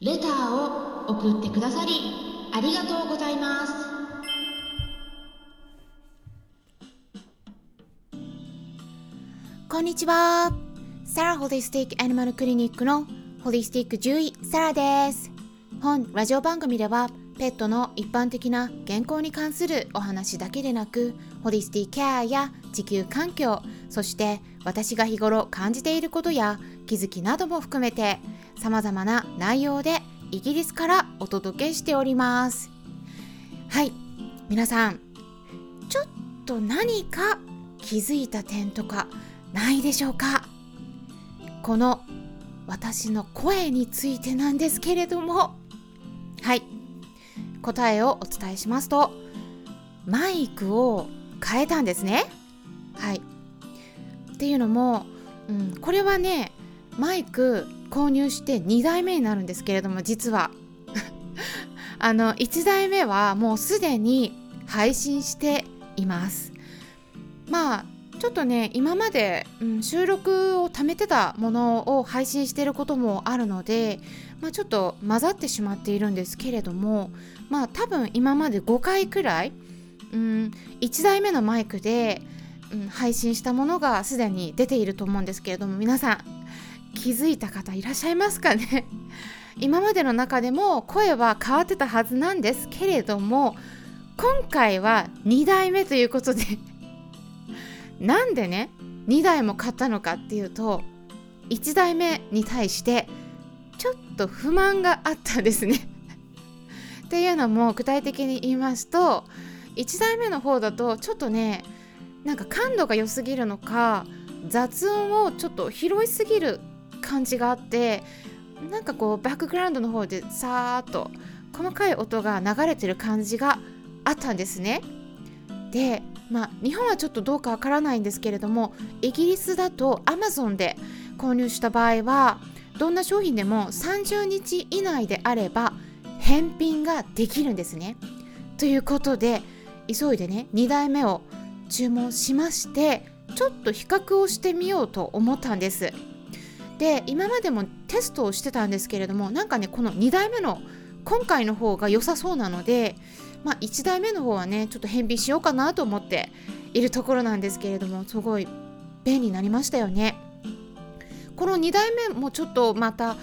レターを送ってくださりありがとうございます。こんにちは。サラホリスティックアニマルクリニックのホリスティック獣医サラです。本ラジオ番組ではペットの一般的な健康に関するお話だけでなくホリスティケアや地球環境そして私が日頃感じていることや気づきなども含めて様々な内容でイギリスからお届けしております。はい。皆さんちょっと何か気づいた点とかないでしょうか？この私の声についてなんですけれども。はい。答えをお伝えしますとマイクを変えたんですね。はい。っていうのも、うん、これはねマイク購入して2台目になるんですけれども実は。あの1台目はもうすでに配信しています。まあちょっとね今まで、うん、収録を貯めてたものを配信してることもあるので、まあ、ちょっと混ざってしまっているんですけれどもまあ多分今まで5回くらい、うん、1台目のマイクで、うん、配信したものがすでに出ていると思うんですけれども皆さん気づいた方いらっしゃいますかね？今までの中でも声は変わってたはずなんですけれども今回は2代目ということで なんでね2台も買ったのかっていうと1台目に対してちょっと不満があったんですね。っていうのも具体的に言いますと1台目の方だとちょっとねなんか感度が良すぎるのか雑音をちょっと拾いすぎる感じがあってなんかこうバックグラウンドの方でさーっと細かい音が流れてる感じがあったんですね。でまあ日本はちょっとどうかわからないんですけれどもイギリスだと Amazon で購入した場合はどんな商品でも30日以内であれば返品ができるんですね。ということで急いでね2台目を注文しましてちょっと比較をしてみようと思ったんです。で今までもテストをしてたんですけれどもなんかねこの2台目の今回の方が良さそうなので、まあ、1台目の方はねちょっと返品しようかなと思っているところなんですけれどもすごい便利になりましたよね。この2台目もちょっとまた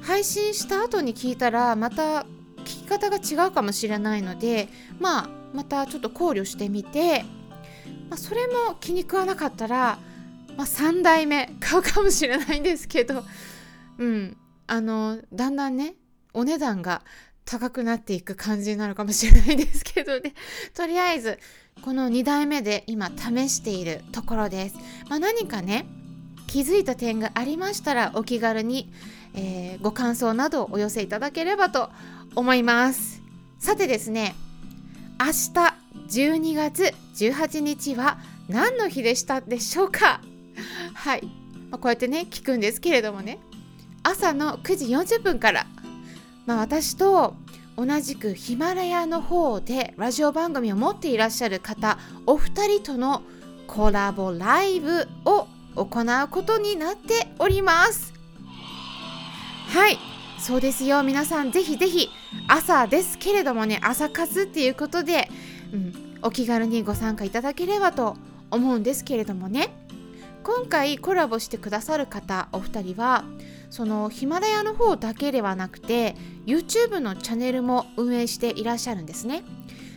配信した後に聞いたらまた聞き方が違うかもしれないのでまあまたちょっと考慮してみて、まあ、それも気に食わなかったらまあ、3代目。買うかもしれないんですけど、うん、あのだんだんねお値段が高くなっていく感じになるかもしれないんですけどね。とりあえずこの2代目で今試しているところです、まあ、何かね気づいた点がありましたらお気軽に、えー、ご感想などをお寄せいただければと思います。さてですね明日12月18日は何の日でしたでしょうか？はい、まあ、こうやってね聞くんですけれどもね。朝の9時40分から、まあ、私と同じくヒマラヤの方でラジオ番組を持っていらっしゃる方お二人とのコラボライブを行うことになっております。はい。そうですよ。皆さんぜひぜひ朝ですけれどもね朝活っていうことで、うん、お気軽にご参加いただければと思うんですけれどもね。今回コラボしてくださる方お二人はそのヒマラヤの方だけではなくて YouTube のチャンネルも運営していらっしゃるんですね。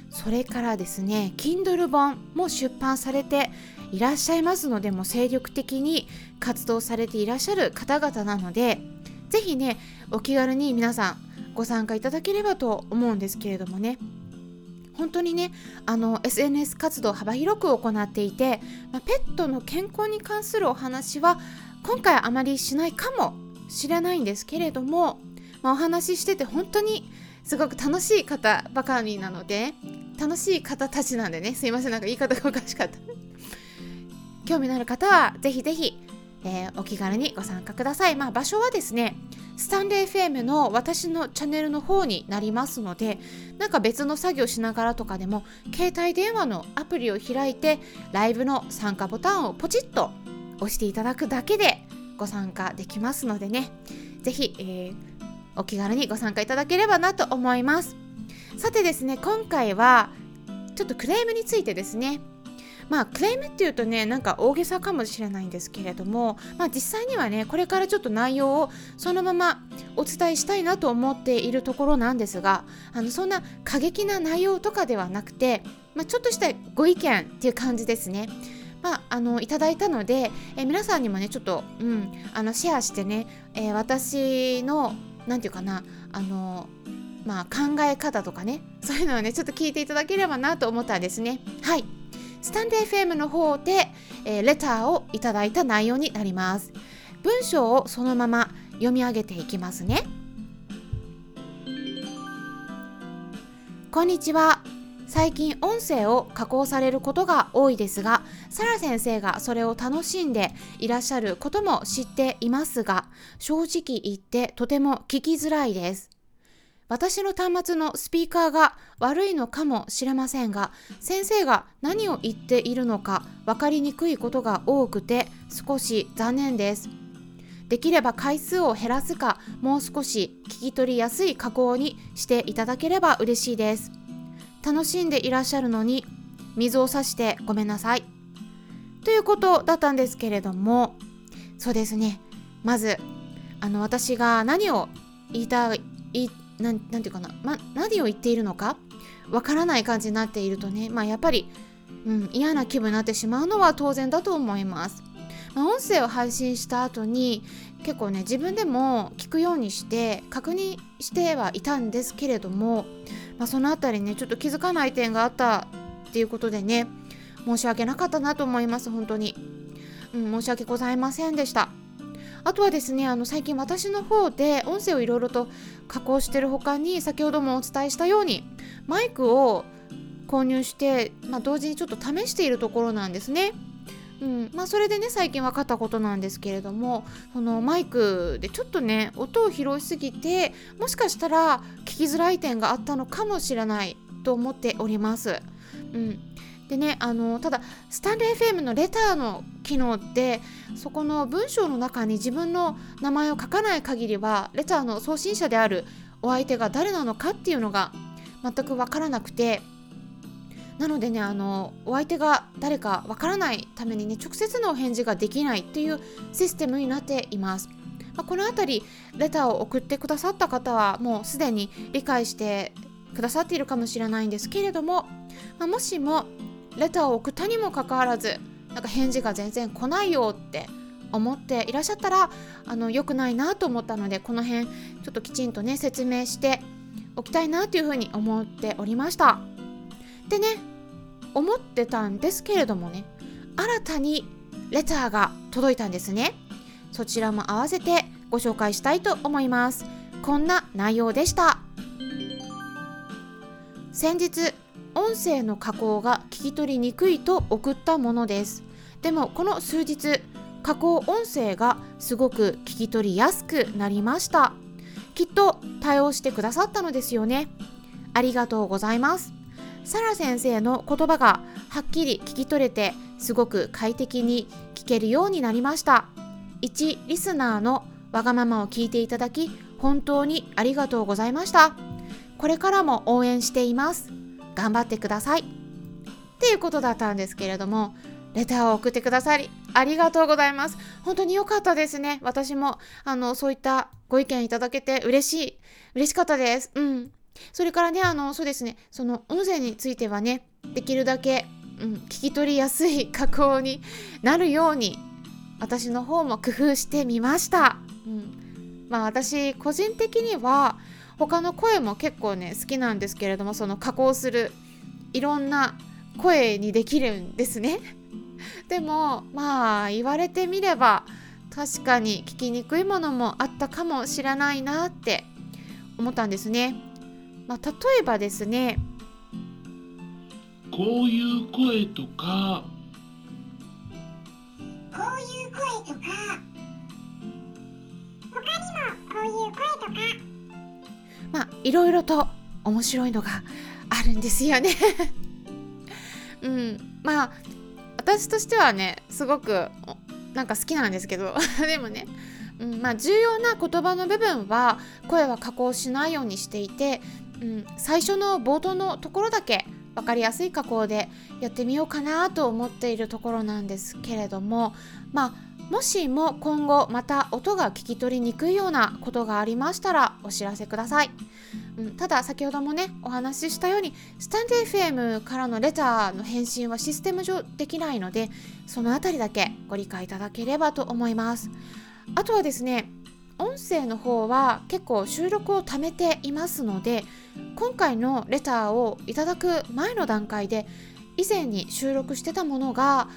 それからですね Kindle 本も出版されていらっしゃいますのでも精力的に活動されていらっしゃる方々なので是非ねお気軽に皆さんご参加いただければと思うんですけれどもね。本当にねあの SNS 活動を幅広く行っていて、ま、ペットの健康に関するお話は今回あまりしないかもしれないんですけれども、まあ、お話ししてて本当にすごく楽しい方ばかりなので楽しい方たちなんでねすいませんなんか言い方がおかしかった。興味のある方はぜひぜひ、えー、お気軽にご参加ください。まあ場所はですねスタンレー FM の私のチャンネルの方になりますのでなんか別の作業しながらとかでも携帯電話のアプリを開いてライブの参加ボタンをポチッと押していただくだけでご参加できますのでね。是非、えー、お気軽にご参加いただければなと思います。さてですね今回はちょっとクレームについてですね。まあクレームっていうとねなんか大げさかもしれないんですけれどもまあ実際にはねこれからちょっと内容をそのままお伝えしたいなと思っているところなんですがあのそんな過激な内容とかではなくて、まあ、ちょっとしたご意見っていう感じですね。まあ、あのいただいたので、え皆さんにもねちょっと、うん、あのシェアしてね、えー、私の何て言うかなあのまあ考え方とかねそういうのをねちょっと聞いていただければなと思ったんですねはいスタンデー FM の方で、えー、レターをいただいた内容になります。文章をそのまま読み上げていきますね。こんにちは。最近音声を加工されることが多いですがサラ先生がそれを楽しんでいらっしゃることも知っていますが正直言ってとても聞きづらいです。私の端末のスピーカーが悪いのかもしれませんが先生が何を言っているのか分かりにくいことが多くて少し残念です。できれば回数を減らすかもう少し聞き取りやすい加工にしていただければ嬉しいです。楽しんでいらっしゃるのに水を差してごめんなさい。ということだったんですけれどもそうですね。まずあの私が何を言いたいなんていうかな、ま、何を言っているのかわからない感じになっているとねまあやっぱり、うん、嫌な気分になってしまうのは当然だと思います。まあ、音声を配信した後に結構ね自分でも聞くようにして確認してはいたんですけれどもまあ、その辺りねちょっと気づかない点があったっていうことでね申し訳なかったなと思います本当に、うん、申し訳ございませんでしたあとはですねあの最近私の方で音声をいろいろと加工してる他に先ほどもお伝えしたようにマイクを購入して、まあ、同時にちょっと試しているところなんですね。うんまあ、それでね最近分かったことなんですけれどもそのマイクでちょっとね音を拾いすぎてもしかしたら聞きづらい点があったのかもしれないと思っております。うんでねあのただスタンレー FM のレターの機能ってそこの文章の中に自分の名前を書かない限りはレターの送信者であるお相手が誰なのかっていうのが全く分からなくてなのでねあのお相手が誰かわからないためにね直接のお返事ができないっていうシステムになっています。まあ、この辺りレターを送ってくださった方はもうすでに理解してくださっているかもしれないんですけれども、まあ、もしもレターを送ったにもかかわらずなんか返事が全然来ないよって思っていらっしゃったらあの良くないなと思ったのでこの辺ちょっときちんとね説明しておきたいなというふうに思っておりました。でね思ってたんですけれどもね新たにレターが届いたんですね。そちらも合わせてご紹介したいと思います。こんな内容でした。先日音声の加工が聞き取りにくいと送ったものです。でもこの数日加工音声がすごく聞き取りやすくなりました。きっと対応してくださったのですよね。ありがとうございます。サラ先生の言葉がはっきり聞き取れてすごく快適に聞けるようになりました。一リスナーのわがままを聞いていただき本当にありがとうございました。これからも応援しています。頑張ってください。っていうことだったんですけれどもレターを送ってくださりありがとうございます。本当に良かったですね。私もあのそういったご意見いただけて嬉しい嬉しかったです。うん。それからね、あの、そうですね、その音声についてはね、できるだけ、うん、聞き取りやすい 加工になるように、私の方も工夫してみました。うん、まあ私、個人的には、他の声も結構ね、好きなんですけれども、その加工する、いろんな声にできるんですね。でも、まあ、言われてみれば、確かに聞きにくいものもあったかもしれないなって思ったんですね。まあ、例えばですねこういう声とかこういう声とか他にもこういう声とかまあいろいろと面白いのがあるんですよね。うん。まあ私としてはねすごくなんか好きなんですけど。でもねうんまあ、重要な言葉の部分は声は加工しないようにしていて、うん、最初の冒頭のところだけ分かりやすい加工でやってみようかなと思っているところなんですけれどもまあもしも今後また音が聞き取りにくいようなことがありましたらお知らせください、うん、ただ先ほどもねお話ししたようにスタンデー FM からのレターの返信はシステム上できないのでそのあたりだけご理解いただければと思います。あとはですね音声の方は結構収録を貯めていますので今回のレターをいただく前の段階で以前に収録してたものが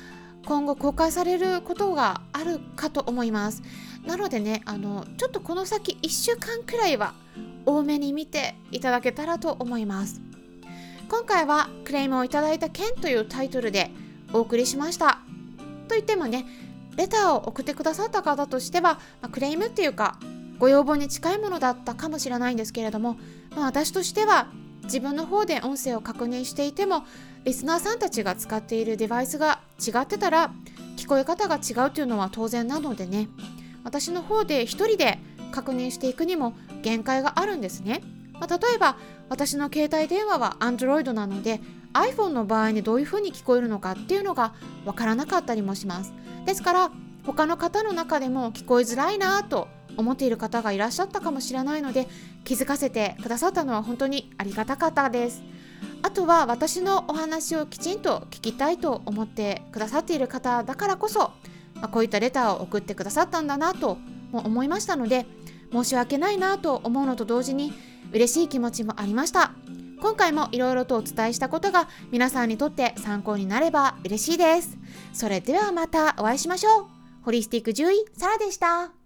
今後公開されることがあるかと思います。なのでねあのちょっとこの先1週間くらいは多めに見ていただけたらと思います。今回はクレームをいただいた件というタイトルでお送りしました。といってもねレターを送ってくださった方としては、まあ、クレームっていうかご要望に近いものだったかもしれないんですけれども、まあ、私としては自分の方で音声を確認していてもリスナーさんたちが使っているデバイスが違ってたら聞こえ方が違うというのは当然なのでね。私の方で一人で確認していくにも限界があるんですね、まあ、例えば私の携帯電話は Android なので iPhone の場合にどういう風に聞こえるのかっていうのがわからなかったりもします。ですから他の方の中でも聞こえづらいなと思っている方がいらっしゃったかもしれないので気づかせてくださったのは本当にありがたかったです。あとは私のお話をきちんと聞きたいと思ってくださっている方だからこそ、ま、こういったレターを送ってくださったんだなとも思いましたので申し訳ないなと思うのと同時に嬉しい気持ちもありました。今回もいろいろとお伝えしたことが皆さんにとって参考になれば嬉しいです。それではまたお会いしましょう。ホリスティック獣医サラでした。